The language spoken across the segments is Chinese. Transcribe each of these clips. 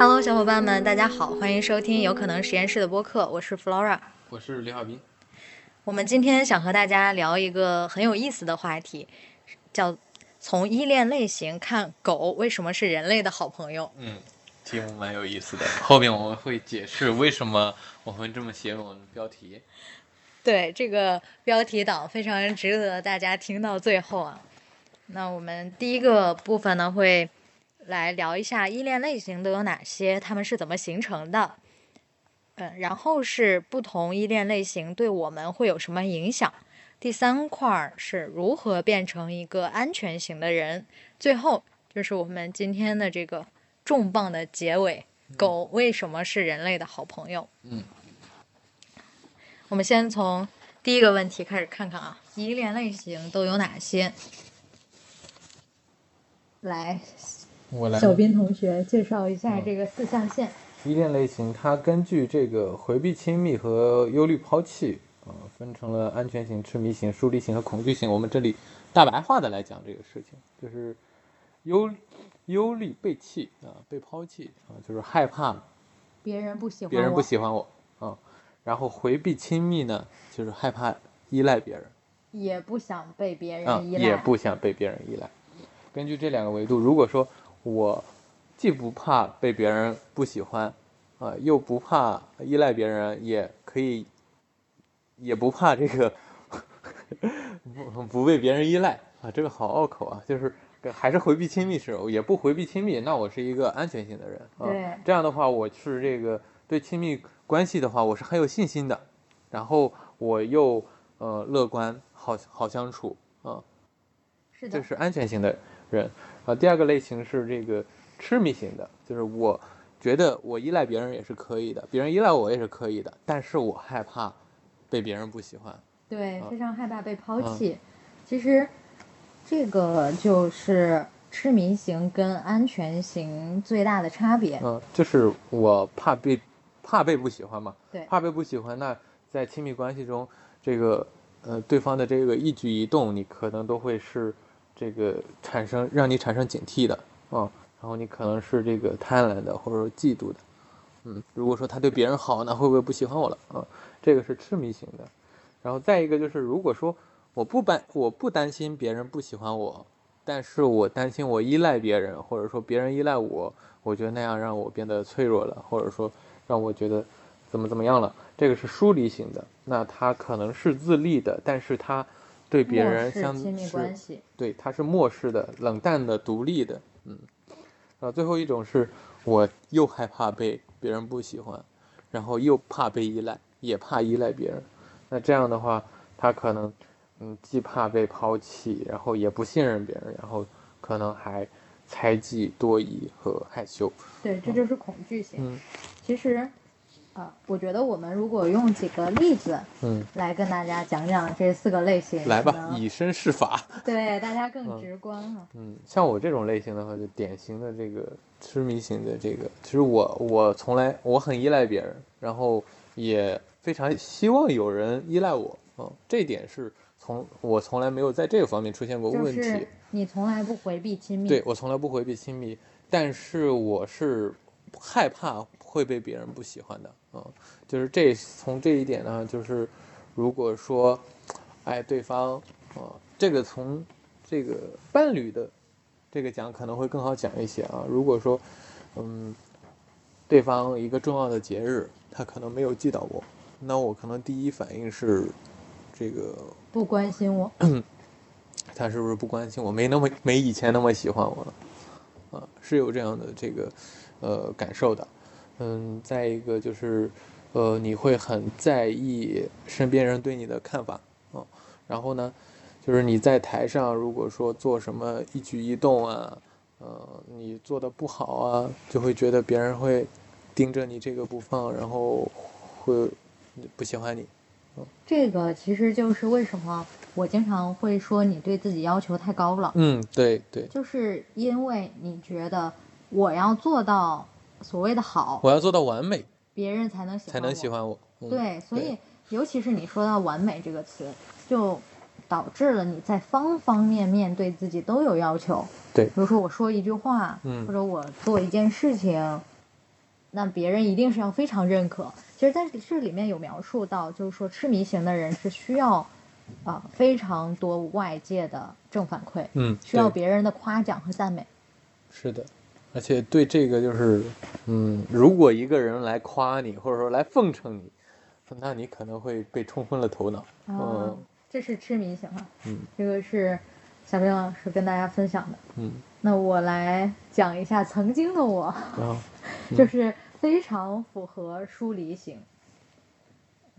Hello，小伙伴们，大家好，欢迎收听有可能实验室的播客，我是 Flora。我是李小斌。我们今天想和大家聊一个很有意思的话题，叫从依恋类型看狗为什么是人类的好朋友。嗯，题目蛮有意思的，后面我们会解释为什么我们这么写我们的标题。对，这个标题党非常值得大家听到最后啊。那我们第一个部分呢，会来聊一下依恋类型都有哪些，它们是怎么形成的。嗯，然后是不同依恋类型对我们会有什么影响？第三块儿是如何变成一个安全型的人？最后就是我们今天的这个重磅的结尾：狗为什么是人类的好朋友？嗯，我们先从第一个问题开始看看啊，依恋类型都有哪些？来，我来。小斌同学介绍一下这个四象限。依恋类型，它根据这个回避亲密和忧虑抛弃，啊、分成了安全型、痴迷型、疏离型和恐惧型。我们这里大白话的来讲这个事情，就是忧忧虑被弃啊、被抛弃啊、就是害怕别人不喜欢别人不喜欢我啊、然后回避亲密呢，就是害怕依赖别人。也不想被别啊，人依赖。也不想被别人依赖。根据这两个维度，如果说我既不怕被别人不喜欢，啊、又不怕依赖别人，也可以，也不怕这个 不不被别人依赖啊，这个好拗口啊，就是还是回避亲密是，也不回避亲密，那我是一个安全性的人啊。对这样的话，我是这个对亲密关系的话，我是很有信心的，然后我又呃乐观，好好相处啊。是的这，是安全型的人。啊，第二个类型是这个痴迷型的，就是我觉得我依赖别人也是可以的，别人依赖我也是可以的，但是我害怕被别人不喜欢。对，啊非常害怕被抛嗯弃。其实这个就是痴迷型跟安全型最大的差别。嗯，就是我怕被怕被不喜欢嘛，对怕被不喜欢，那在亲密关系中，这个呃对方的这个一举一动，你可能都会是这个产生让你产生警惕的啊、然后你可能是这个贪婪的或者说嫉妒的，嗯，如果说他对别人好，那会不会不喜欢我了啊？这个是痴迷型的，然后再一个就是，如果说我不担我不担心别人不喜欢我，但是我担心我依赖别人，或者说别人依赖我，我觉得那样让我变得脆弱了，或者说让我觉得怎么怎么样了，这个是疏离型的。那他可能是自立的，但是他对别人相亲密是关系，对，他是漠视的、冷淡的、独立的，嗯。然后最后一种是我又害怕被别人不喜欢，然后又怕被依赖，也怕依赖别人。那这样的话，他可能嗯既怕被抛弃，然后也不信任别人，然后可能还猜忌、多疑和害羞。对，这就是恐惧型。嗯其实，啊，我觉得我们如果用几个例子嗯，来跟大家讲讲这四个类型，来吧，以身试法。对大家更直观哈、嗯，像我这种类型的话，就典型的这个痴迷型的这个，其实我我从来我很依赖别人，然后也非常希望有人依赖我，嗯，这一点是从我从来没有在这个方面出现过问题。是你从来不回避亲密，对我从来不回避亲密，但是我是害怕会被别人不喜欢的，嗯，就是这从这一点呢，就是如果说，哎，对方，啊、这个从这个伴侣的这个讲可能会更好讲一些啊。如果说，嗯，对方一个重要的节日，他可能没有记到我，那我可能第一反应是，这个不关心我，他是不是不关心我，没那么没以前那么喜欢我了，啊，是有这样的这个呃感受的，嗯，再一个就是呃你会很在意身边人对你的看法，嗯，然后呢，就是你在台上如果说做什么一举一动啊，呃你做的不好啊，就会觉得别人会盯着你这个不放，然后会不喜欢你，嗯这个其实就是为什么我经常会说你对自己要求太高了，嗯，对对，就是因为你觉得我要做到所谓的好，我要做到完美别人才能喜欢才能我喜欢我，嗯对，所以尤其是你说到“完美”这个词，就导致了你在方方面面对自己都有要求。对。比如说我说一句话，嗯。或者我做一件事情，那别人一定是要非常认可。其实在这里面有描述到，就是说痴迷型的人是需要啊、非常多外界的正反馈，嗯，需要别人的夸奖和赞美。是的，而且对这个就是，嗯，如果一个人来夸你，或者说来奉承你，那你可能会被冲昏了头脑。哦嗯，这是痴迷型啊，嗯这个是小兵老师跟大家分享的。嗯，那我来讲一下曾经的我，然 后就是非常符合疏离型。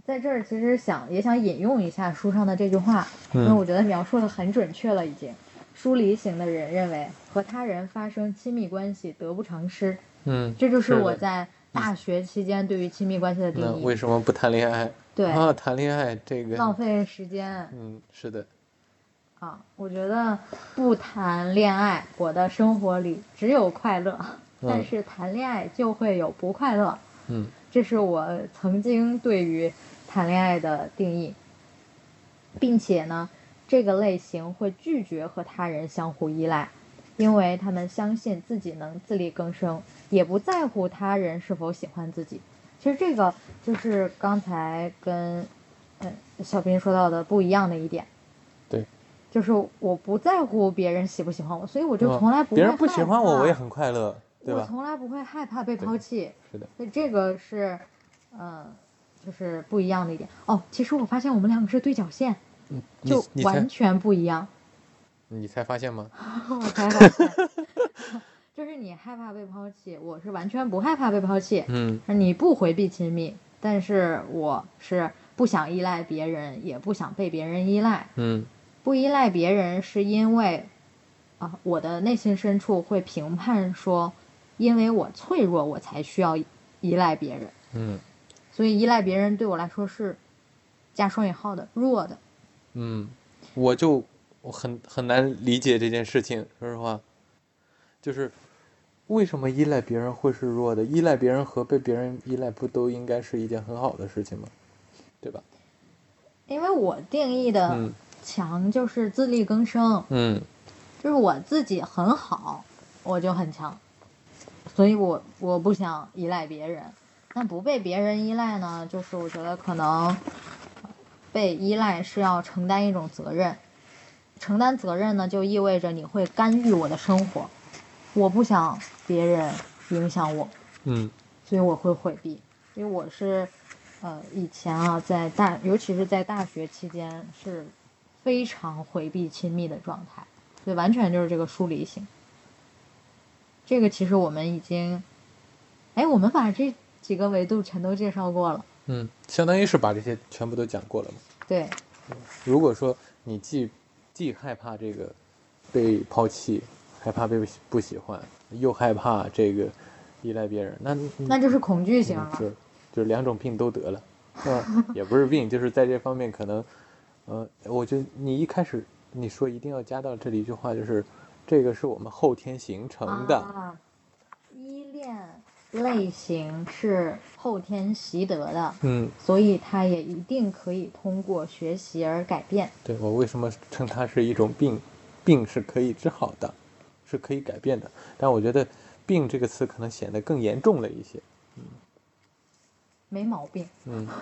在这儿其实想也想引用一下书上的这句话，因为嗯我觉得描述的很准确了已经。疏离型的人认为和他人发生亲密关系得不偿失，嗯，这就是我在大学期间对于亲密关系的定那义。为什么不谈恋爱？对，啊，谈恋爱这个，浪费时间嗯，是的，啊！我觉得不谈恋爱，我的生活里只有快乐；但嗯是谈恋爱就会有不快乐。嗯这是我曾经对于谈恋爱的定义，并且呢，这个类型会拒绝和他人相互依赖，因为他们相信自己能自力更生，也不在乎他人是否喜欢自己。其实这个就是刚才跟嗯小兵说到的不一样的一点。对，就是我不在乎别人喜不喜欢我，所以我就从来不会别人不喜欢我，我也很快乐，对吧？我从来不会害怕被抛弃。是的，所以这个是，嗯、就是不一样的一点。哦，其实我发现我们两个是对角线，就完全不一样。你才发现吗？我才发现，就是你害怕被抛弃，我是完全不害怕被抛弃。嗯你不回避亲密，但是我是不想依赖别人，也不想被别人依赖。嗯不依赖别人是因为，啊，我的内心深处会评判说，因为我脆弱，我才需要依赖别人。嗯所以依赖别人对我来说是加双引号的弱的。嗯，我就我很很难理解这件事情，说实话，就是为什么依赖别人会是弱的？依赖别人和被别人依赖不都应该是一件很好的事情吗？对吧？因为我定义的嗯强就是自力更生，嗯就是我自己很好，我就很强，所以我我不想依赖别人。那不被别人依赖呢，就是我觉得可能呃被依赖是要承担一种责任，承担责任呢就意味着你会干预我的生活，我不想别人影响我，嗯。所以我会回避，因为我是，呃，以前啊，在大，尤其是在大学期间是非常回避亲密的状态，所以完全就是这个疏离型。这个其实我们已经，哎，我们把这几个维度全都介绍过了，嗯，相当于是把这些全部都讲过了嘛。对，如果说你既既害怕这个被抛弃，害怕被不喜欢，又害怕这个依赖别人，那那就是恐惧型了。嗯是，就是两种病都得了，是 吧？也不是病，就是在这方面可能，呃，我觉得你一开始你说一定要加到这里一句话，就是这个是我们后天形成的，啊，依恋类型是后天习得的，嗯，所以它也一定可以通过学习而改变。对我为什么称它是一种病？病是可以治好的，是可以改变的，但我觉得“病”这个词可能显得更严重了一些，嗯没毛病。嗯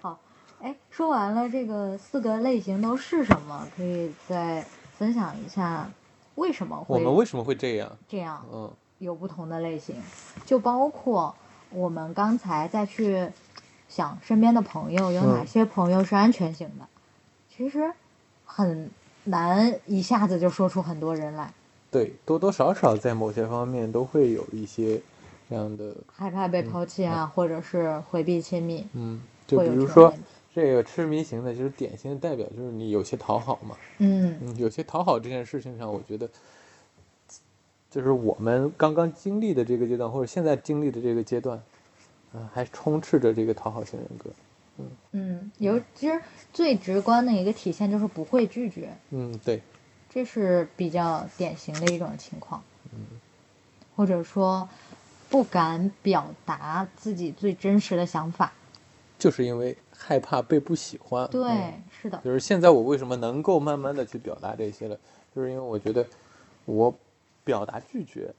好，哎，说完了这个四个类型都是什么，可以再分享一下为什么会我们为什么会这样？这样嗯。有不同的类型，就包括我们刚才再去想身边的朋友有哪嗯。些朋友是安全型的，其实很难一下子就说出很多人来，对，多多少少在某些方面都会有一些这样的，害怕被抛弃啊，或者是回避亲密，嗯，就会比如说有这个痴迷型的，就是典型的代表，就是你有些讨好嘛，嗯。嗯，有些讨好这件事情上，我觉得，就是我们刚刚经历的这个阶段，或者现在经历的这个阶段，啊、还充斥着这个讨好型人格，嗯。嗯，有其实最直观的一个体现就是不会拒绝，嗯，对，这是比较典型的一种情况，嗯。或者说不敢表达自己最真实的想法。就是因为害怕被不喜欢，对，嗯是的，就是现在我为什么能够慢慢的去表达这些了，就是因为我觉得我表达拒绝，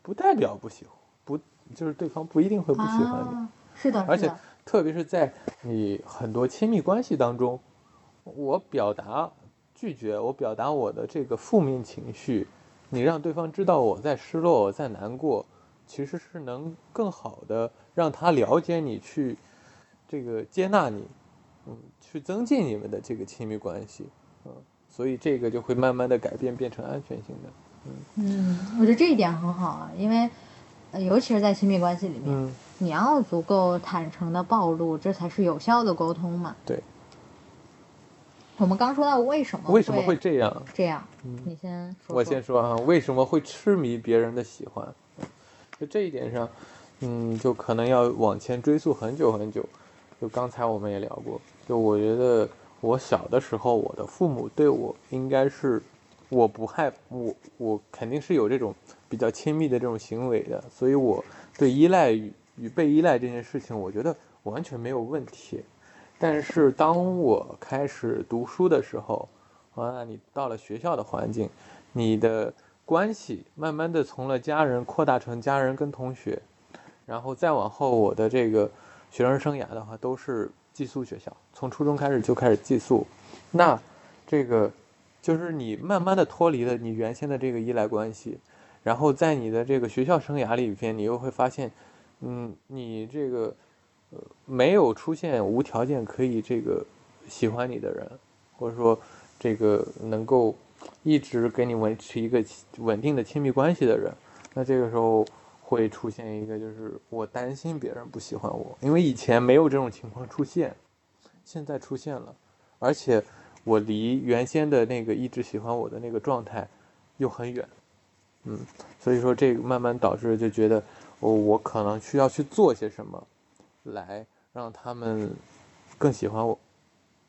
不代表不喜欢，不就是对方不一定会不喜欢你。啊，是的，而且，特别是在你很多亲密关系当中，我表达拒绝，我表达我的这个负面情绪，你让对方知道我在失落，我在难过，其实是能更好的让他了解你，去这个接纳你，嗯，去增进你们的这个亲密关系，嗯，所以这个就会慢慢的改变，变成安全性的，嗯，我觉得这一点很好啊，因为呃，尤其是在亲密关系里面，嗯，你要足够坦诚的暴露，这才是有效的沟通嘛。对，我们刚说到为什么为什么会这样？这样？嗯你先说说。我先说啊，为什么会痴迷别人的喜欢？就这一点上，嗯，就可能要往前追溯很久很久。就刚才我们也聊过，就我觉得我小的时候，我的父母对我应该是，我不害我我肯定是有这种比较亲密的这种行为的，所以我对依赖与与被依赖这件事情，我觉得完全没有问题。但是当我开始读书的时候，啊，你到了学校的环境，你的关系慢慢的从了家人扩大成家人跟同学，然后再往后，我的这个学生生涯的话都是寄宿学校，从初中开始就开始寄宿，那这个就是你慢慢的脱离了你原先的这个依赖关系，然后在你的这个学校生涯里边，你又会发现，嗯，你这个呃没有出现无条件可以这个喜欢你的人，或者说这个能够一直给你维持一个稳定的亲密关系的人，那这个时候会出现一个就是我担心别人不喜欢我，因为以前没有这种情况出现，现在出现了，而且我离原先的那个一直喜欢我的那个状态又很远，嗯，所以说这慢慢导致就觉得我我可能需要去做些什么，来让他们更喜欢我，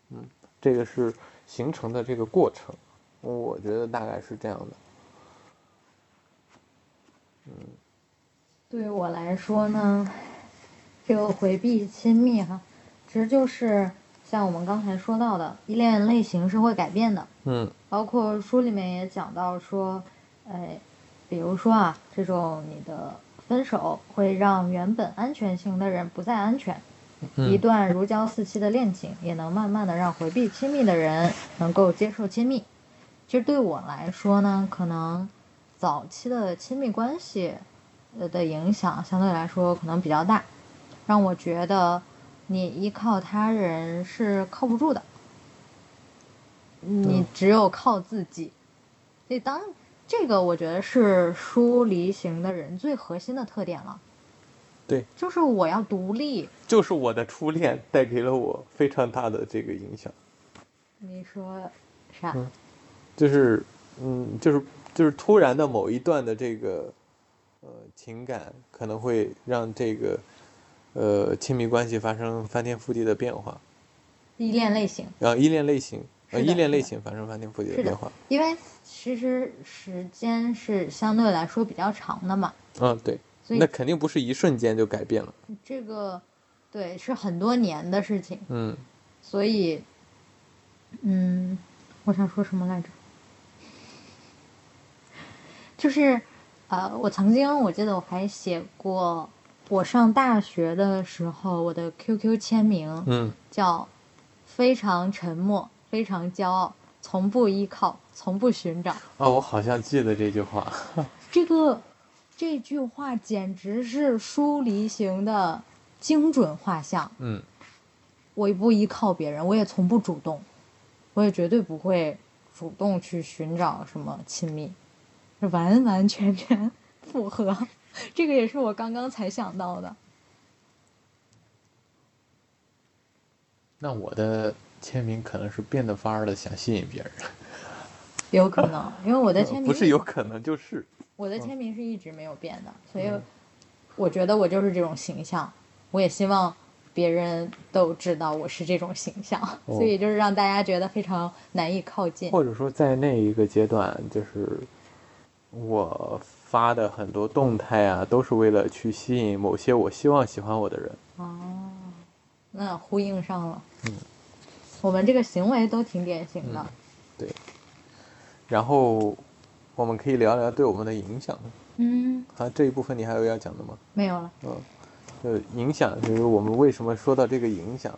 嗯，这个是形成的这个过程，我觉得大概是这样的，嗯。对于我来说呢，这个回避亲密哈，其实就是像我们刚才说到的，依恋类型是会改变的。嗯包括书里面也讲到说，哎，比如说啊，这种你的分手会让原本安全型的人不再安全，一嗯段如胶似漆的恋情也能慢慢的让回避亲密的人能够接受亲密。其实对我来说呢，可能早期的亲密关系呃的影响相对来说可能比较大，让我觉得你依靠他人是靠不住的，你嗯只有靠自己。所以当这个我觉得是疏离型的人最核心的特点了，对，就是我要独立。就是我的初恋带给了我非常大的这个影响。你说啥？嗯就是，嗯，就是就是突然的某一段的这个，呃，情感可能会让这个，呃，亲密关系发生翻天覆地的变化，依恋类型，啊依恋类型，呃，依恋类型发生翻天覆地的变化。因为其实时间是相对来说比较长的嘛，嗯，对，所以那肯定不是一瞬间就改变了。这个对是很多年的事情，嗯所以，嗯，我想说什么来着？就是，呃，我曾经我记得我还写过，我上大学的时候，我的 QQ 签名嗯叫“非常沉默，非常骄傲，从不依靠，从不寻找啊，我好像记得这句话。”。这个这句话简直是疏离型的精准画像。嗯我也不依靠别人，我也从不主动，我也绝对不会主动去寻找什么亲密，这完完全全符合。这个也是我刚刚才想到的。那我的签名可能是变得法儿的想吸引别人，有可能，因为我的签名不是有可能就是。我的签名是一直没有变的，所以我觉得我就是这种形象，我也希望别人都知道我是这种形象，所以就是让大家觉得非常难以靠近。或者说在那一个阶段，就是我发的很多动态啊，都是为了去吸引某些我希望喜欢我的人。哦，那呼应上了。嗯，我们这个行为都挺典型的。对，然后我们可以聊聊对我们的影响。嗯，啊，这一部分你还有要讲的吗？没有了。嗯，呃，影响就是我们为什么说到这个影响？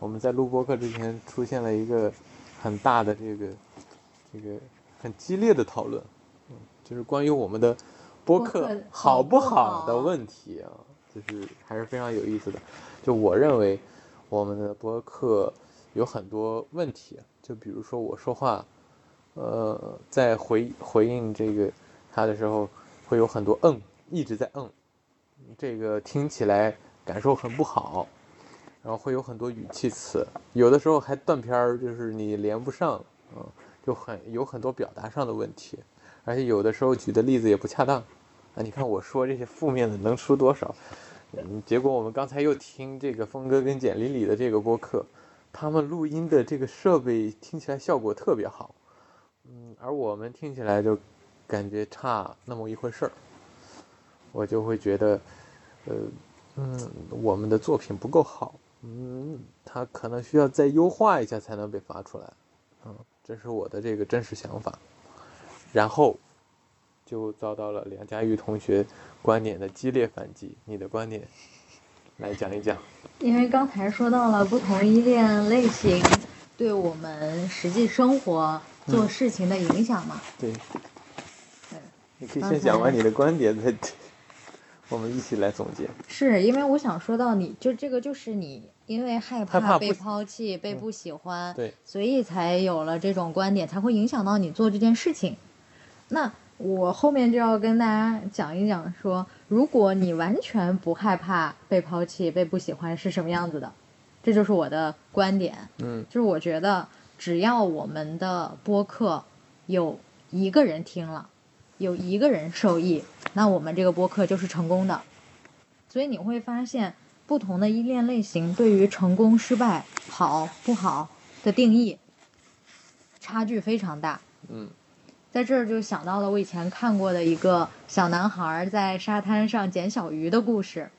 我们在录播课之前出现了一个很大的这个这个很激烈的讨论，嗯，就是关于我们的播播客客好不好的问题啊，就是还是非常有意思的。就我认为我们的播客有很多问题，就比如说我说话，呃，在回回应这个他的时候，会有很多嗯，一直在嗯，这个听起来感受很不好，然后会有很多语气词，有的时候还断片儿，就是你连不上，嗯，就很有很多表达上的问题，而且有的时候举的例子也不恰当，啊，你看我说这些负面的能出多少？嗯，结果我们刚才又听这个峰哥跟简丽丽的这个播客，他们录音的这个设备听起来效果特别好，嗯，而我们听起来就感觉差那么一回事儿，我就会觉得，呃，嗯，我们的作品不够好，嗯，它可能需要再优化一下才能被发出来，嗯，这是我的这个真实想法，然后就遭到了梁佳玉同学观点的激烈反击，你的观点来讲一讲，因为刚才说到了不同依恋类型对我们实际生活做嗯事情的影响嘛。对，对你可以先讲完你的观点，再我们一起来总结。是因为我想说到你，就这个就是你因为害害怕被抛弃、被嗯不喜欢，对，所以才有了这种观点，才会影响到你做这件事情。那我后面就要跟大家讲一讲说，如果你完全不害怕被抛弃、被不喜欢是什么样子的，这就是我的观点。嗯就是我觉得只要我们的播客有一个人听了，有一个人受益，那我们这个播客就是成功的。所以你会发现，不同的依恋类型对于成功、失败、好不好的定义差距非常大。嗯在这儿就想到了我以前看过的一个小男孩在沙滩上捡小鱼的故事，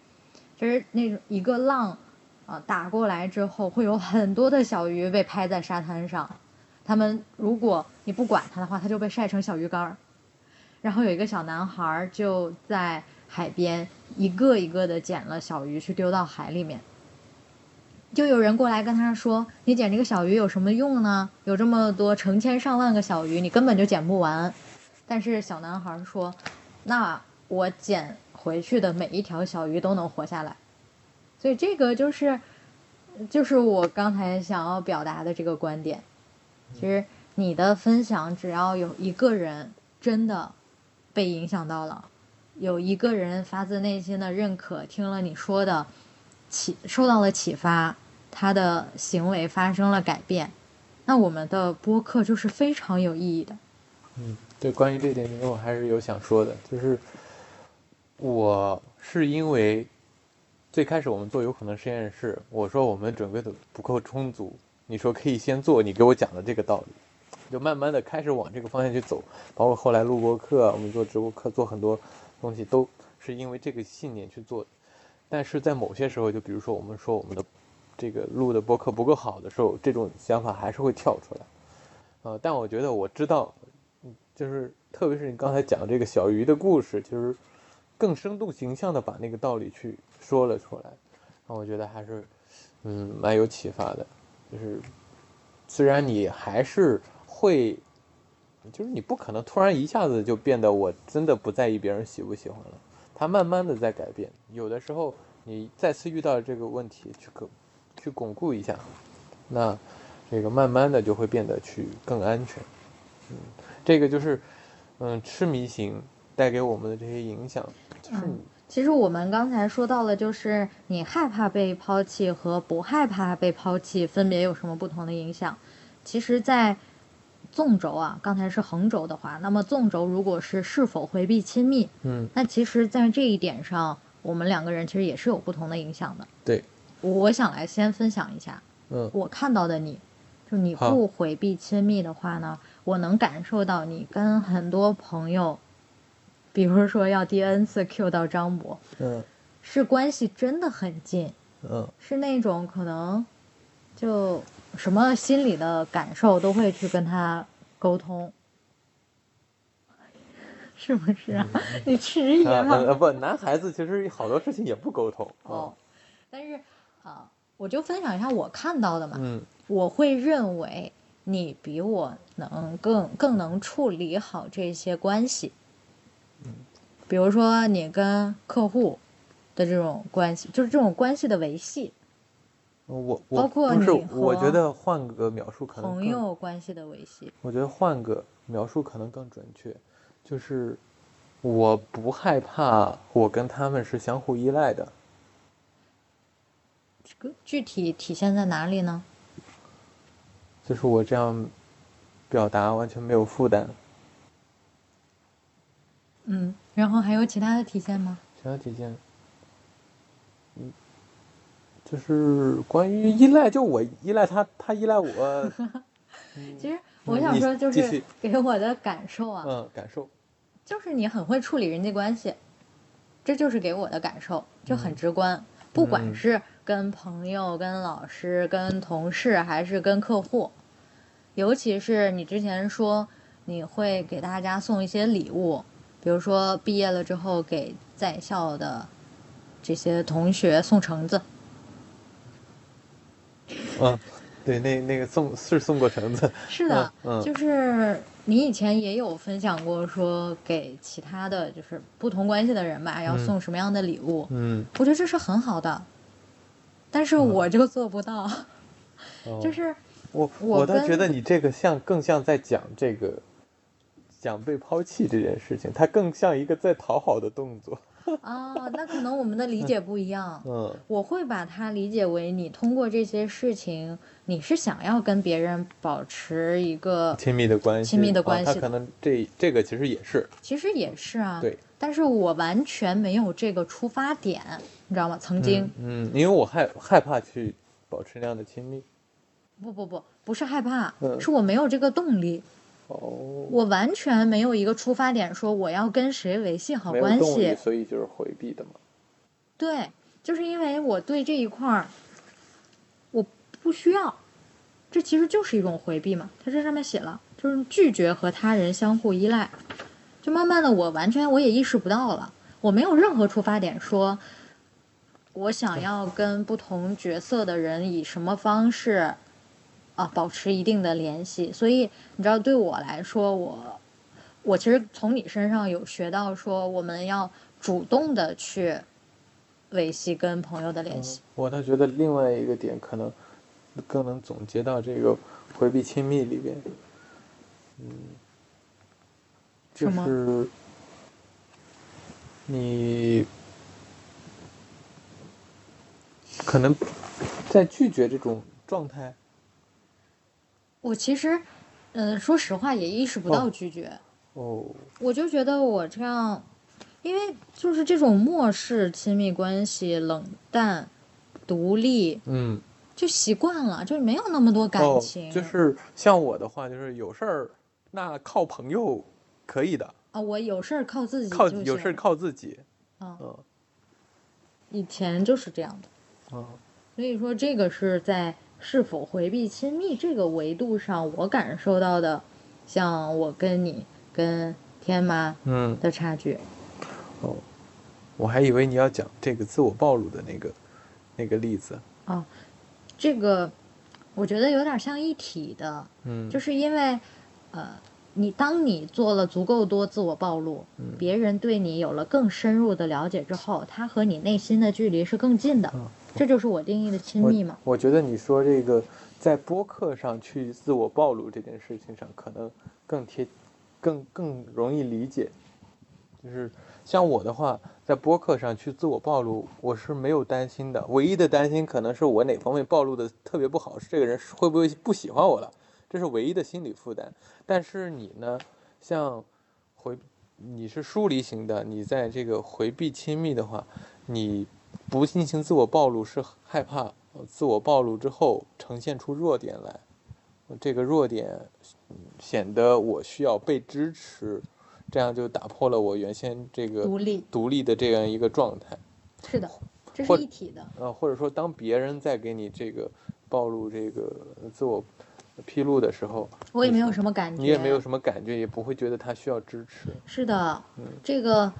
就是那种一个浪，啊、打过来之后，会有很多的小鱼被拍在沙滩上，他们如果你不管它的话，它就被晒成小鱼干儿。然后有一个小男孩就在海边一个一个的捡了小鱼去丢到海里面。就有人过来跟他说：“你捡这个小鱼有什么用呢？有这么多成千上万个小鱼，你根本就捡不完。”但是小男孩说：“那我捡回去的每一条小鱼都能活下来。”所以这个就是，就是我刚才想要表达的这个观点。其实你的分享，只要有一个人真的被影响到了，有一个人发自内心的认可，听了你说的，启受到了启发，他的行为发生了改变，那我们的播客就是非常有意义的。嗯，对，关于这点，我还是有想说的，就是我是因为最开始我们做有可能实验室，我说我们准备的不够充足，你说可以先做，你给我讲的这个道理，就慢慢的开始往这个方向去走，包括后来录播课，我们做直播课，做很多东西都是因为这个信念去做。但是在某些时候，就比如说我们说我们的这个录的播客不够好的时候，这种想法还是会跳出来。呃，但我觉得我知道，就是特别是你刚才讲这个小鱼的故事，就是更生动形象的把那个道理去说了出来，让我觉得还是嗯蛮有启发的。就是虽然你还是会，就是你不可能突然一下子就变得我真的不在意别人喜不喜欢了，它慢慢的在改变。有的时候你再次遇到这个问题，去巩去巩固一下，那这个慢慢的就会变得去更安全。嗯，这个就是嗯痴迷型带给我们的这些影响，就是嗯其实我们刚才说到了，就是你害怕被抛弃和不害怕被抛弃分别有什么不同的影响。其实，在纵轴啊，刚才是横轴的话，那么纵轴如果是是否回避亲密，嗯。那其实，在这一点上，我们两个人其实也是有不同的影响的。对，我想来先分享一下嗯。我看到的你，就你不回避亲密的话呢，我能感受到你跟很多朋友，比如说要第 N 次 Q 到张博，嗯。是关系真的很近，嗯。是那种可能就什么心理的感受都会去跟他沟通。是不是啊？你迟疑啊了。呃不，男孩子其实好多事情也不沟通。哦，但是啊，我就分享一下我看到的嘛。嗯我会认为你比我能更更能处理好这些关系。嗯比如说你跟客户的这种关系，就是这种关系的维系，我我包括不是，我觉得换个描述可能朋友关系的维系。我觉得换个描述可能更准确，就是我不害怕我跟他们是相互依赖的。这个具体体现在哪里呢？就是我这样表达完全没有负担。嗯，然后还有其他的体现吗？其他体现，嗯，就是关于依赖，就我依赖他，他依赖我。嗯其实我想说，就是给我的感受啊，嗯，感受。就是你很会处理人际关系，这就是给我的感受，就很嗯直观。不管嗯是跟朋友、跟老师、跟同事，还是跟客户，尤其是你之前说你会给大家送一些礼物，比如说毕业了之后给在校的这些同学送橙子，嗯，对，那那个送是送过橙子。是的，嗯嗯就是你以前也有分享过，说给其他的就是不同关系的人吧，要嗯送什么样的礼物。嗯，我觉得这是很好的，但是我就做不到，哦就是我我我倒觉得你这个像更像在讲这个讲被抛弃这件事情，它更像一个在讨好的动作。啊，那可能我们的理解不一样。嗯我会把它理解为你通过这些事情，你是想要跟别人保持一个，亲密的关系，亲密的啊他关系可能这这个其实也是其实也是啊，对。但是我完全没有这个出发点，你知道吗？曾经，嗯，嗯因为我害害怕去保持那样的亲密。不不不，不是害怕，嗯是我没有这个动力，哦，我完全没有一个出发点说我要跟谁维系好关，系。所以就是回避的嘛。对，就是因为我对这一块儿我不需要，这其实就是一种回避嘛。它这上面写了，就是拒绝和他人相互依赖。就慢慢的，我完全我也意识不到了，我没有任何出发点说，我想要跟不同角色的人以什么方式啊保持一定的联系。所以你知道，对我来说，我我其实从你身上有学到说，我们要主动的去维系跟朋友的联系。我倒觉得另外一个点可能更能总结到这个回避亲密里边，嗯，就是你可能在拒绝这种状态，我其实，嗯、说实话也意识不到哦拒绝。哦，我就觉得我这样，因为就是这种漠视亲密关系、冷淡、独立，嗯，就习惯了，就没有那么多感哦情。，就是像我的话，就是有事儿那靠朋友可以的，啊，我有事儿靠自己靠就行有事儿靠自己，啊，嗯以前就是这样的。嗯所以说，这个是在是否回避亲密这个维度上，我感受到的，像我跟你跟天妈嗯，的差距。哦，我还以为你要讲这个自我暴露的那个那个例子，哦这个我觉得有点像一体的，嗯，就是因为，呃，你当你做了足够多自我暴露，嗯别人对你有了更深入的了解之后，他和你内心的距离是更近的，嗯这就是我定义的亲密嘛。我觉得你说这个在播客上去自我暴露这件事情上，可能更贴，更更容易理解。就是像我的话，在播客上去自我暴露，我是没有担心的。唯一的担心可能是我哪方面暴露的特别不好，是这个人会不会不喜欢我了，这是唯一的心理负担。但是你呢，像回你是疏离型的，你在这个回避亲密的话，你不进行自我暴露是害怕呃自我暴露之后呈现出弱点来，呃这个弱点嗯显得我需要被支持，这样就打破了我原先这个独立独立的这样一个状态。是的，这是一体的。呃，或者说当别人在给你这个暴露这个自我披露的时候，我也没有什么感觉，你也没有什么感觉，也不会觉得他需要支持。是的，嗯这个，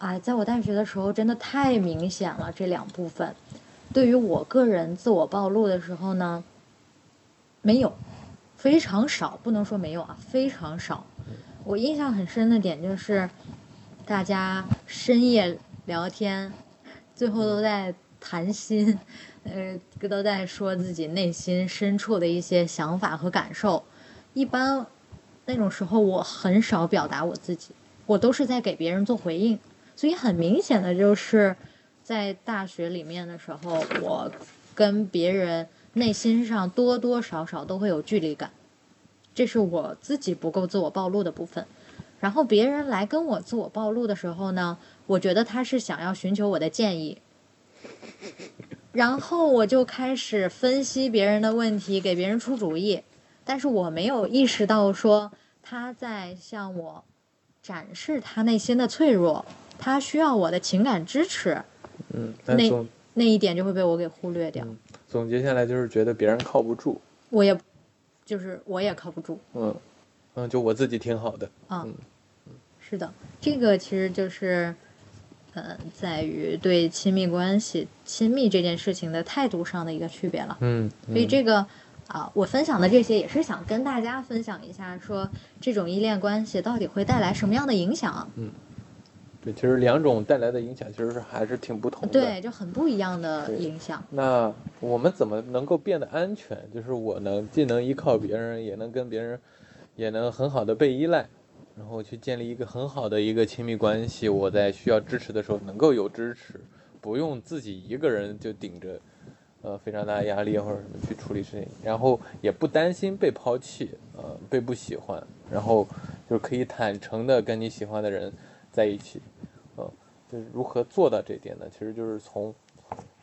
哎，在我大学的时候真的太明显了，这两部分。对于我个人自我暴露的时候呢，没有，非常少，不能说没有啊，非常少。我印象很深的点就是，大家深夜聊天，最后都在谈心，呃，都在说自己内心深处的一些想法和感受。一般那种时候，我很少表达我自己，我都是在给别人做回应。所以很明显的就是，在大学里面的时候，我跟别人内心上多多少少都会有距离感，这是我自己不够自我暴露的部分。然后别人来跟我自我暴露的时候呢，我觉得他是想要寻求我的建议，然后我就开始分析别人的问题，给别人出主意，但是我没有意识到说他在向我展示他内心的脆弱，他需要我的情感支持，嗯，但那那一点就会被我给忽略掉。嗯总结下来就是觉得别人靠不住。我也，就是我也靠不住嗯嗯，就我自己挺好的。啊。嗯是的，这个其实就是，呃，在于对亲密关系、亲密这件事情的态度上的一个区别了。嗯，所以这个啊、我分享的这些也是想跟大家分享一下，说这种依恋关系到底会带来什么样的影响。对，其实两种带来的影响其实是还是挺不同的。对，就很不一样的影响。那我们怎么能够变得安全？就是我能既能依靠别人，也能跟别人，也能很好的被依赖，然后去建立一个很好的一个亲密关系。我在需要支持的时候能够有支持，不用自己一个人就顶着，呃非常大的压力或者什么去处理事情，然后也不担心被抛弃，呃被不喜欢，然后就是可以坦诚的跟你喜欢的人在一起，呃，就是如何做到这点呢？其实就是从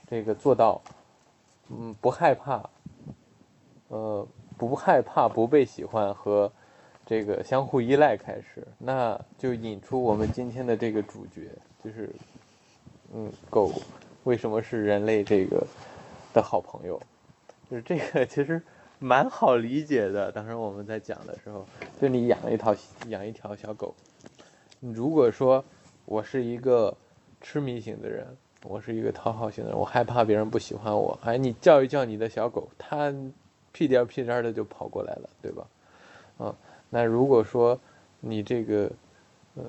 这个做到，嗯，不害怕，呃，不害怕不被喜欢和这个相互依赖开始，那就引出我们今天的这个主角，就是，嗯，狗为什么是人类这个的好朋友？就是这个其实蛮好理解的。当时我们在讲的时候，就你养一条养一条小狗，如果说我是一个痴迷型的人，我是一个讨好型的人，我害怕别人不喜欢我，哎，你叫一叫你的小狗，它屁颠儿屁颠儿的就跑过来了，对吧？嗯，那如果说你这个，呃，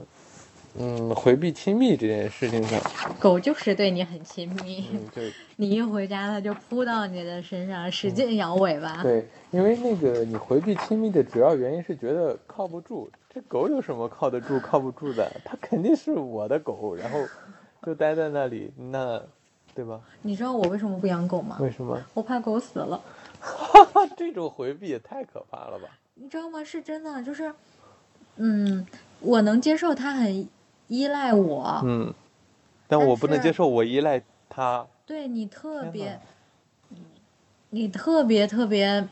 嗯，回避亲密这件事情上，狗就是对你很亲密，你一回家它就扑到你的身上，使劲摇尾巴。对，因为那个你回避亲密的主要原因是觉得靠不住。这狗有什么靠得住、靠不住的？它肯定是我的狗，然后就待在那里，那对吧？你知道我为什么不养狗吗？为什么？我怕狗死了。哈哈这种回避也太可怕了吧？你知道吗？是真的，就是，嗯，我能接受它很依赖我，嗯，但但我不能接受我依赖它。对你特别，你特别特别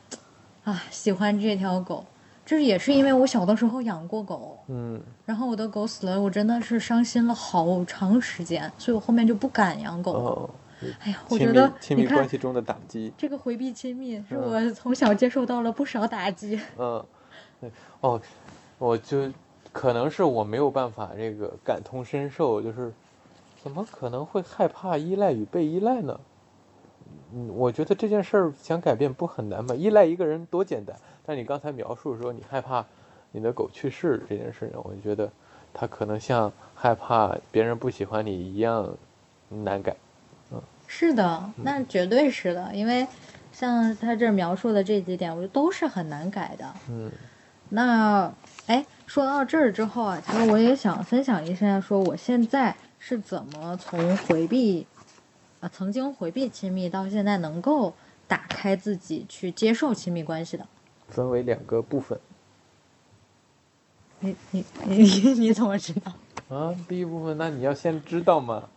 啊喜欢这条狗，这也是因为我小的时候养过狗，嗯然后我的狗死了，我真的是伤心了好长时间，所以我后面就不敢养狗了。哦，哎呀，我觉得亲密关系中的打击。这个回避亲密，是嗯我从小接受到了不少打击。嗯，对，哦，我就可能是我没有办法这个感同身受，就是怎么可能会害怕依赖与被依赖呢？嗯，我觉得这件事儿想改变不很难吧？依赖一个人多简单，但你刚才描述说你害怕你的狗去世这件事情，我就觉得它可能像害怕别人不喜欢你一样难改。嗯是的，嗯那绝对是的，因为像他这儿描述的这几点，我觉得都是很难改的。嗯那哎，说到这儿之后啊，其实我也想分享一下，说我现在是怎么从回避，啊，曾经回避亲密，到现在能够打开自己去接受亲密关系的。分为两个部分你你你你你怎么知道？啊。第一部分，那你要先知道嘛，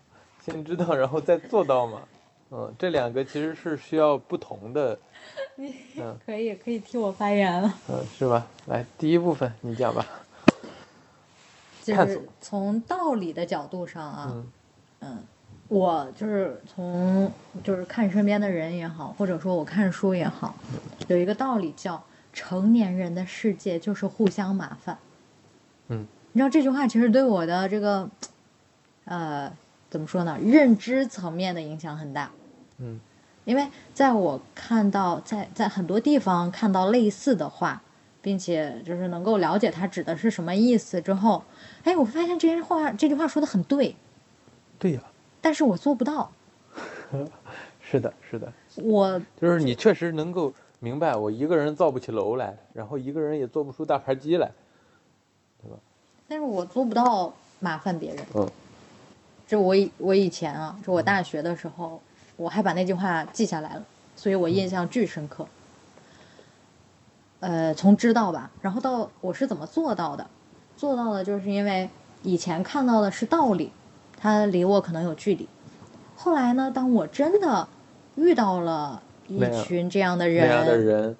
先知道，然后再做到嘛。嗯，这两个其实是需要不同的，嗯可以可以替我发言了，嗯，是吧？来，第一部分你讲吧。就是从道理的角度上啊，嗯嗯，我就是从就是看身边的人也好，或者说我看书也好，有一个道理叫成年人的世界就是互相麻烦。嗯，你知道这句话其实对我的这个，呃，怎么说呢？认知层面的影响很大。嗯，因为在我看到在在很多地方看到类似的话，并且就是能够了解它指的是什么意思之后，哎，我发现这些话这句话说的很对，对呀，但是我做不到。是的，是的，我就是你确实能够明白，我一个人造不起楼来，然后一个人也做不出大盘鸡来，对吧？但是我做不到麻烦别人。嗯，这我以我以前啊，就我大学的时候，我还把那句话记下来了，所以我印象巨深刻。呃，从知道吧，然后到我是怎么做到的，做到的就是因为以前看到的是道理，它离我可能有距离。后来呢，当我真的遇到了一群这样的人那样的人，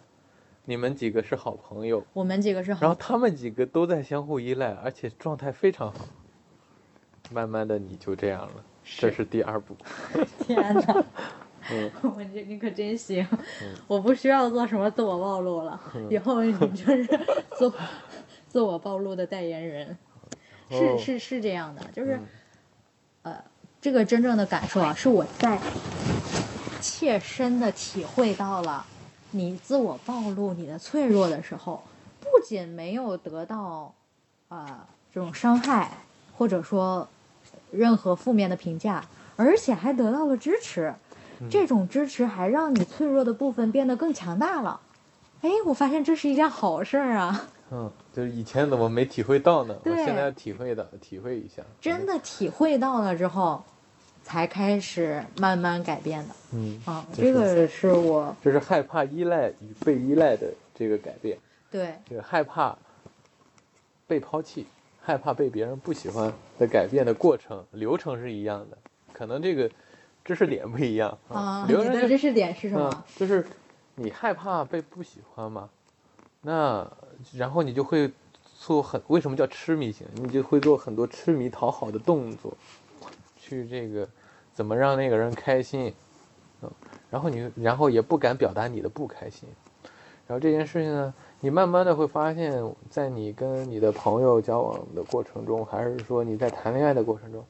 你们几个是好朋友，我们几个是然后，他们几个都在相互依赖，而且状态非常好。慢慢的你就这样了，这是是第二步。天哪！嗯，我这你可真行，我不需要做什么自我暴露了，以后你就是做 自我暴露的代言人，是哦是是这样的，就是、嗯呃，这个真正的感受啊，是我在切身的体会到了你自我暴露你的脆弱的时候，不仅没有得到啊、呃这种伤害，或者说任何负面的评价，而且还得到了支持。这种支持还让你脆弱的部分变得更强大了。哎，我发现这是一件好事儿啊！嗯，就是以前怎么没体会到呢？我对现在要体会到，体会一下。真的体会到了之后，才开始慢慢改变的。嗯，啊，这个是我这是害怕依赖与被依赖的这个改变，对这个害怕被抛弃，害怕被别人不喜欢的改变的过程流程是一样的，可能这个知识点不一样啊。流程的知识点是什么嗯？，就是你害怕被不喜欢吗，那然后你就会做很为什么叫痴迷型？你就会做很多痴迷讨好的动作，去这个怎么让那个人开心，嗯，然后你然后也不敢表达你的不开心，然后这件事情呢，你慢慢的会发现，在你跟你的朋友交往的过程中，还是说你在谈恋爱的过程中，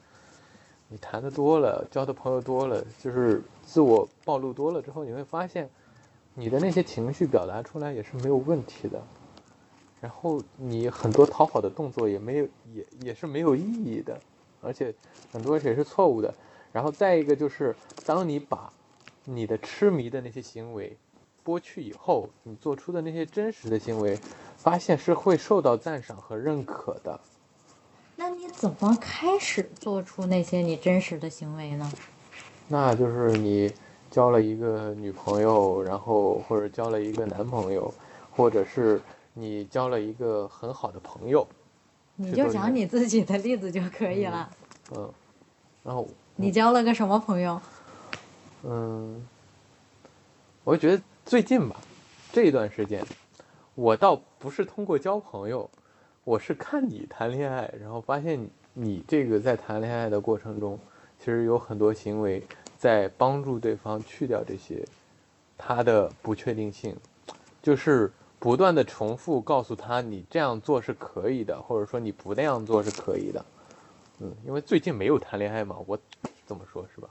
你谈的多了，交的朋友多了，就是自我暴露多了之后，你会发现，你的那些情绪表达出来也是没有问题的，然后你很多讨好的动作也没有，也也是没有意义的，而且很多也是错误的。然后再一个就是，当你把你的痴迷的那些行为剥去以后，你做出的那些真实的行为，发现是会受到赞赏和认可的。那你怎么开始做出那些你真实的行为呢？那就是你交了一个女朋友，然后或者交了一个男朋友，或者是你交了一个很好的朋友，你就讲你自己的例子就可以了。嗯，然后你交了个什么朋友？嗯，我觉得最近吧，这一段时间，我倒不是通过交朋友，我是看你谈恋爱，然后发现你你这个在谈恋爱的过程中，其实有很多行为在帮助对方去掉这些他的不确定性，就是不断的重复告诉他你这样做是可以的，或者说你不那样做是可以的。嗯，因为最近没有谈恋爱嘛，我怎么说是吧？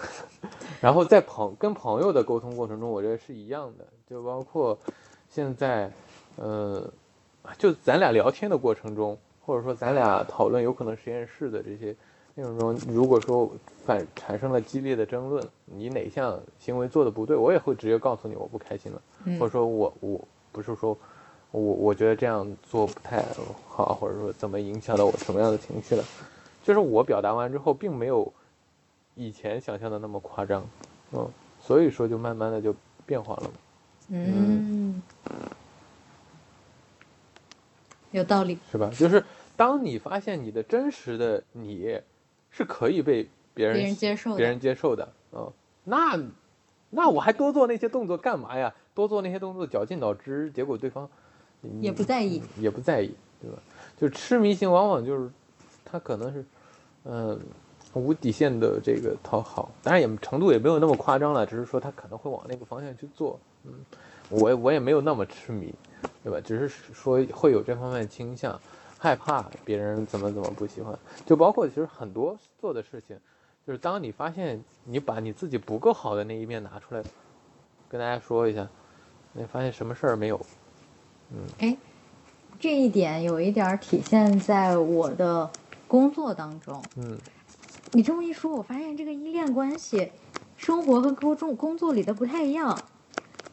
然后在朋跟朋友的沟通过程中，我觉得是一样的，就包括现在，呃，就咱俩聊天的过程中，或者说咱俩讨论有可能实验室的这些内容中，如果说反产生了激烈的争论，你哪项行为做的不对，我也会直接告诉你我不开心了，嗯或者说我我不是说我我觉得这样做不太好，或者说怎么影响到我什么样的情绪了，就是我表达完之后，并没有以前想象的那么夸张，嗯，所以说就慢慢的就变化了。嗯，有道理。是吧？就是当你发现你的真实的你是可以被别人别人接受别人接受的，嗯，那那我还多做那些动作干嘛呀？多做那些动作绞尽脑汁，结果对方也不在意，也不在意，对吧？就痴迷型往往就是他可能是嗯、无底线的这个讨好，当然也程度也没有那么夸张了，只是说他可能会往那个方向去做，嗯。我我也没有那么痴迷，对吧？只是说会有这方面倾向，害怕别人怎么怎么不喜欢，就包括其实很多做的事情，就是当你发现你把你自己不够好的那一面拿出来，跟大家说一下，你发现什么事儿没有？嗯哎，这一点有一点儿体现在我的工作当中。嗯你这么一说，我发现这个依恋关系，生活和工作工作里的不太一样。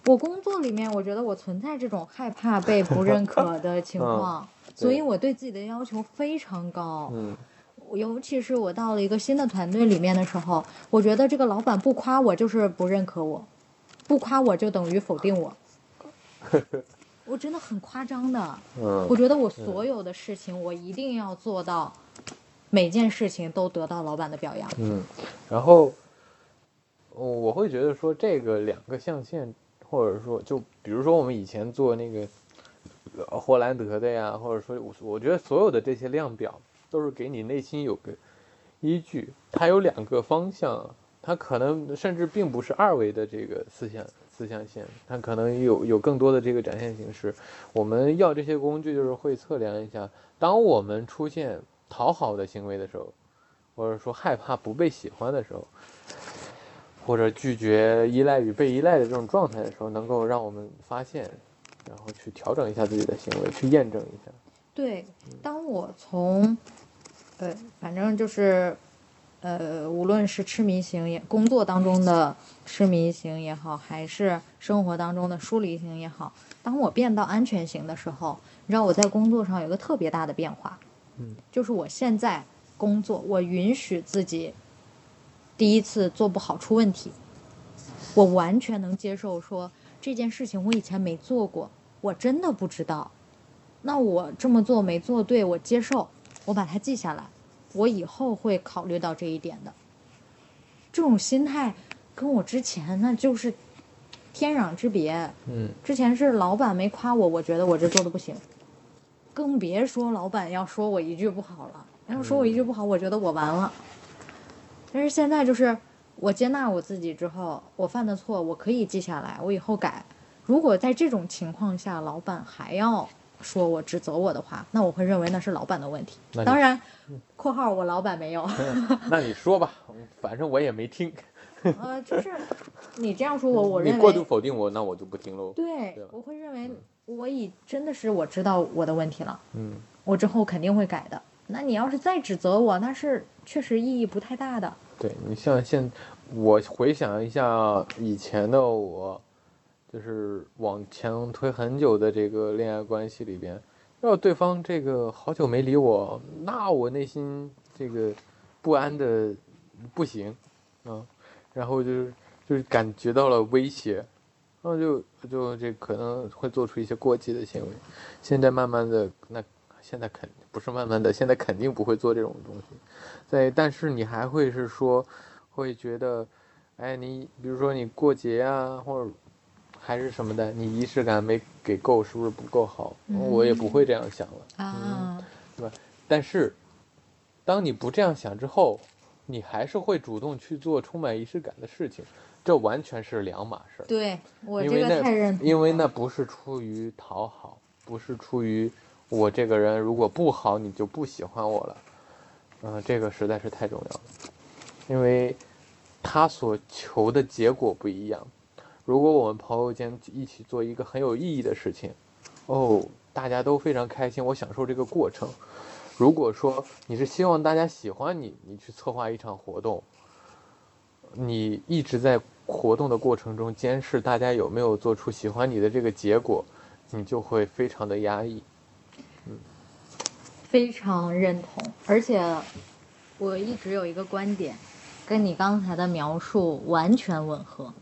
我工作里面，我觉得我存在这种害怕被不认可的 情况，所以我对自己的要求非常高。嗯尤其是我到了一个新的团队里面的时候，我觉得这个老板不夸我就是不认可我，不夸我就等于否定我。我真的很夸张的，我嗯觉得我所有的事情，我一定要做到，每件事情都得到老板的表扬。嗯，然后我我会觉得说这个两个象限，或者说就比如说我们以前做那个呃霍兰德的呀，或者说我我觉得所有的这些量表都是给你内心有个依据，它有两个方向，它可能甚至并不是二维的这个四象四象限，它可能有有更多的这个展现形式。我们要这些工具，就是会测量一下，当我们出现讨好的行为的时候，或者说害怕不被喜欢的时候，或者拒绝依赖与被依赖的这种状态的时候，能够让我们发现，然后去调整一下自己的行为，去验证一下。对，当我从，呃，反正就是，呃，无论是痴迷型也，工作当中的痴迷型也好，还是生活当中的疏离型也好，当我变到安全型的时候，你知道我在工作上有个特别大的变化，嗯，就是我现在工作，我允许自己第一次做不好出问题，我完全能接受说这件事情我以前没做过，我真的不知道。那我这么做没做对，我接受，我把它记下来，我以后会考虑到这一点的。这种心态跟我之前那就是天壤之别。嗯之前是老板没夸我，我觉得我这做的不行，更别说老板要说我一句不好了。要说我一句不好，我觉得我完了。但是现在就是我接纳我自己之后，我犯的错我可以记下来，我以后改。如果在这种情况下，老板还要说我指责我的话，那我会认为那是老板的问题。当然，（括号我老板没有 ）那你说吧，反正我也没听。呃，就是你这样说我，我认为你过度否定我，那我就不听喽。对对，我会认为我已真的是我知道我的问题了，嗯我之后肯定会改的。那你要是再指责我，那是确实意义不太大的。对你像现，我回想一下以前的我，就是往前推很久的这个恋爱关系里边，要对方这个好久没理我，那我内心这个不安的不行，啊，然后就是就是感觉到了威胁，然后就就这可能会做出一些过激的行为。现在慢慢的，那现在肯不是慢慢的，现在肯定不会做这种东西。在，但是你还会是说，会觉得，哎，你比如说你过节啊，或者还是什么的，你仪式感没给够，是不是不够好？我也不会这样想了。啊，但是，当你不这样想之后，你还是会主动去做充满仪式感的事情，这完全是两码事儿。对我这个因为那太认同了。因为那不是出于讨好，不是出于我这个人如果不好你就不喜欢我了，嗯、这个实在是太重要了，因为他所求的结果不一样。如果我们朋友间一起做一个很有意义的事情，哦，大家都非常开心，我享受这个过程。如果说你是希望大家喜欢你，你去策划一场活动，你一直在活动的过程中监视大家有没有做出喜欢你的这个结果，你就会非常的压抑。嗯非常认同，而且我一直有一个观点，跟你刚才的描述完全吻合，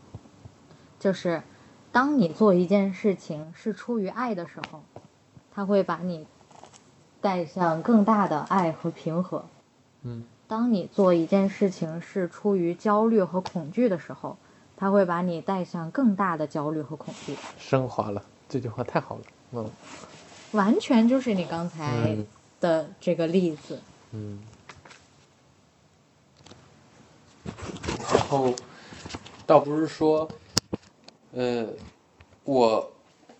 就是当你做一件事情是出于爱的时候，它会把你带向更大的爱和平和；嗯当你做一件事情是出于焦虑和恐惧的时候，它会把你带向更大的焦虑和恐惧。升华了，这句话太好了。嗯完全就是你刚才嗯的这个例子。嗯。然后，倒不是说，呃，我，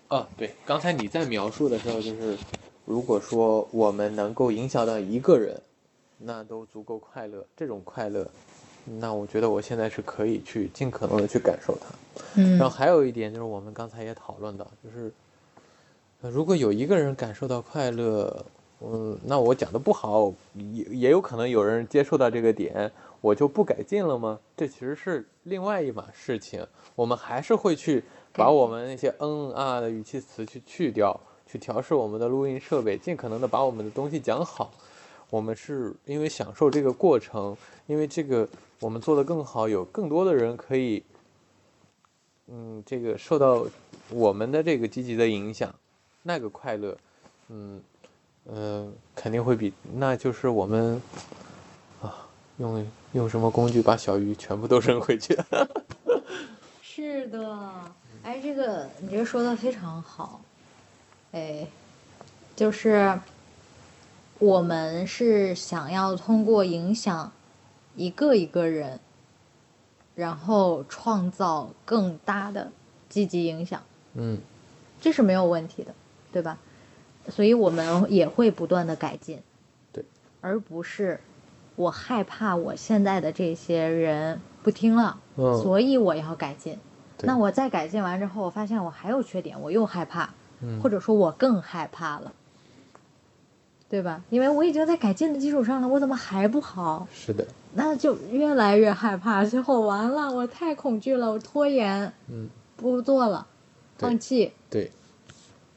啊，对，刚才你在描述的时候，就是如果说我们能够影响到一个人，那都足够快乐。这种快乐，那我觉得我现在是可以去尽可能的去感受它。嗯然后还有一点就是，我们刚才也讨论到，就是，呃如果有一个人感受到快乐，嗯，那我讲的不好，也也有可能有人接受到这个点，我就不改进了吗？这其实是另外一码事情，我们还是会去把我们那些嗯啊的语气词去去掉，去调试我们的录音设备，尽可能的把我们的东西讲好。我们是因为享受这个过程，因为这个我们做得更好，有更多的人可以。嗯，这个受到我们的这个积极的影响，那个快乐，嗯，呃，肯定会比那就是我们啊，用用什么工具把小鱼全部都扔回去？是的，哎，这个你这个说的非常好，哎，就是我们是想要通过影响一个一个人，然后创造更大的积极影响，嗯，这是没有问题的，对吧？所以我们也会不断的改进，对，而不是我害怕我现在的这些人不听了，嗯所以我要改进。那我再改进完之后，我发现我还有缺点，我又害怕，嗯或者说我更害怕了，对吧？因为我已经在改进的基础上了，我怎么还不好？是的，那就越来越害怕，最后完了，我太恐惧了，我拖延，嗯，不做了，放弃。对，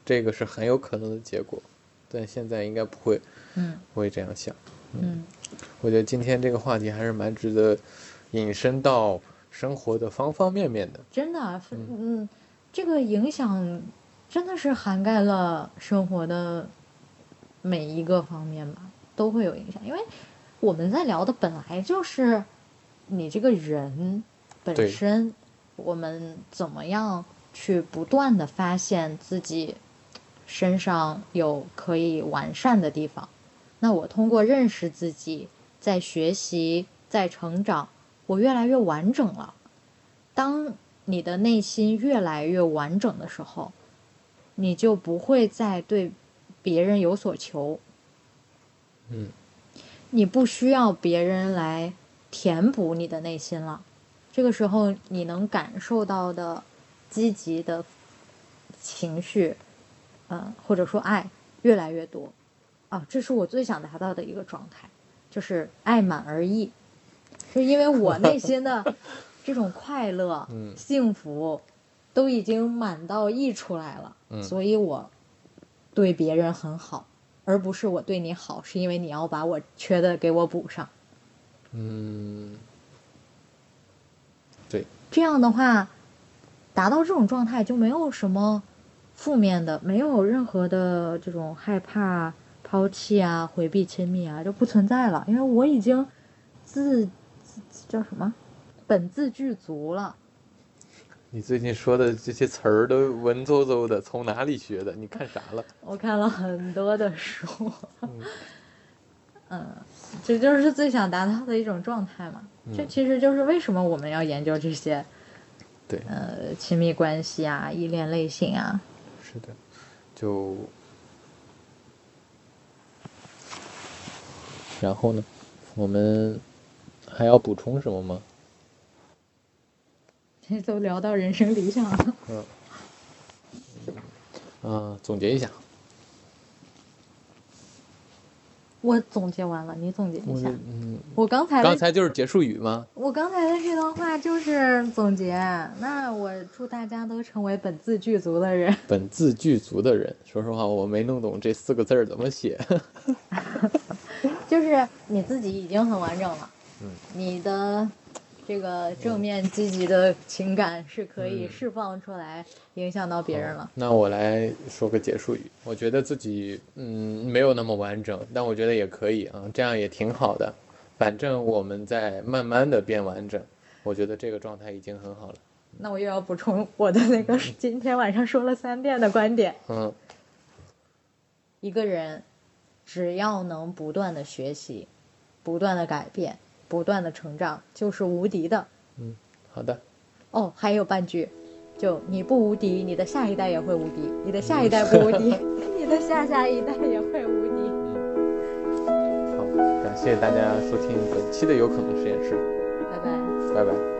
这个是很有可能的结果，但现在应该不会嗯不会这样想。嗯我觉得今天这个话题还是蛮值得引申到生活的方方面面的。真的，嗯，这个影响真的是涵盖了生活的每一个方面吧，都会有影响。因为我们在聊的本来就是你这个人本身，我们怎么样去不断的发现自己身上有可以完善的地方。那我通过认识自己，在学习，在成长，我越来越完整了。当你的内心越来越完整的时候，你就不会再对别人有所求，嗯，你不需要别人来填补你的内心了。这个时候，你能感受到的积极的情绪，呃，或者说爱越来越多。啊，这是我最想达到的一个状态，就是爱满而溢。是因为我 内心的这种快乐、嗯幸福都已经满到溢出来了，嗯所以我对别人很好，而不是我对你好，是因为你要把我缺的给我补上。嗯，对，这样的话，达到这种状态就没有什么负面的，没有任何的这种害怕、抛弃啊、回避亲密啊，就不存在了。因为我已经自自叫什么，本自具足了。你最近说的这些词儿都文绉绉的，从哪里学的？你看啥了？我看了很多的书，嗯，这就是最想达到的一种状态嘛。这嗯其实就是为什么我们要研究这些，对，呃，亲密关系啊、依恋类型啊。是的，就，然后呢，我们还要补充什么吗？这都聊到人生理想了。嗯，嗯、总结一下，我总结完了，你总结一下。嗯，我刚才刚才就是结束语吗？我刚才的这段话就是总结。那我祝大家都成为本自具足的人。本自具足的人，说实话，我没弄懂这四个字儿怎么写。就是你自己已经很完整了，嗯，你的这个正面积极的情感是可以嗯释放出来，影响到别人了。那我来说个结束语。我觉得自己嗯没有那么完整，但我觉得也可以啊，这样也挺好的。反正我们在慢慢的变完整，我觉得这个状态已经很好了。那我又要补充我的那个今天晚上说了三遍的观点：嗯一个人只要能不断的学习，不断的改变，不断的成长，就是无敌的。嗯好的，哦，还有半句，就你不无敌，你的下一代也会无敌，你的下一代不无敌，你的下下一代也会无敌。嗯好，感谢大家收听本期的有可能实验室，拜拜。拜拜。